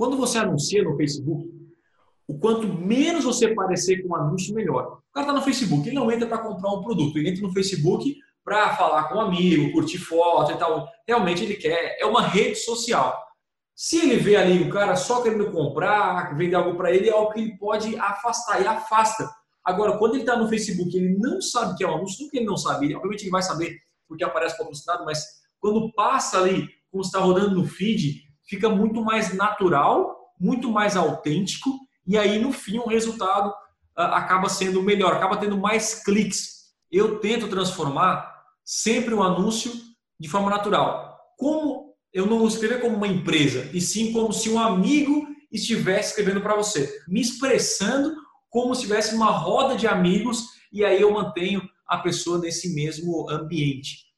Quando você anuncia no Facebook, o quanto menos você parecer com um anúncio, melhor. O cara está no Facebook, ele não entra para comprar um produto, ele entra no Facebook para falar com um amigo, curtir foto e tal. Realmente ele quer, é uma rede social. Se ele vê ali o cara só querendo comprar, vender algo para ele, é algo que ele pode afastar e afasta. Agora, quando ele está no Facebook, ele não sabe que é um anúncio, não que ele não sabe, ele, obviamente ele vai saber porque aparece patrocinado, mas quando passa ali, como está rodando no feed, fica muito mais natural, muito mais autêntico, e aí no fim o resultado uh, acaba sendo melhor, acaba tendo mais cliques. Eu tento transformar sempre o anúncio de forma natural. Como eu não escrever como uma empresa, e sim como se um amigo estivesse escrevendo para você, me expressando como se tivesse uma roda de amigos e aí eu mantenho a pessoa nesse mesmo ambiente.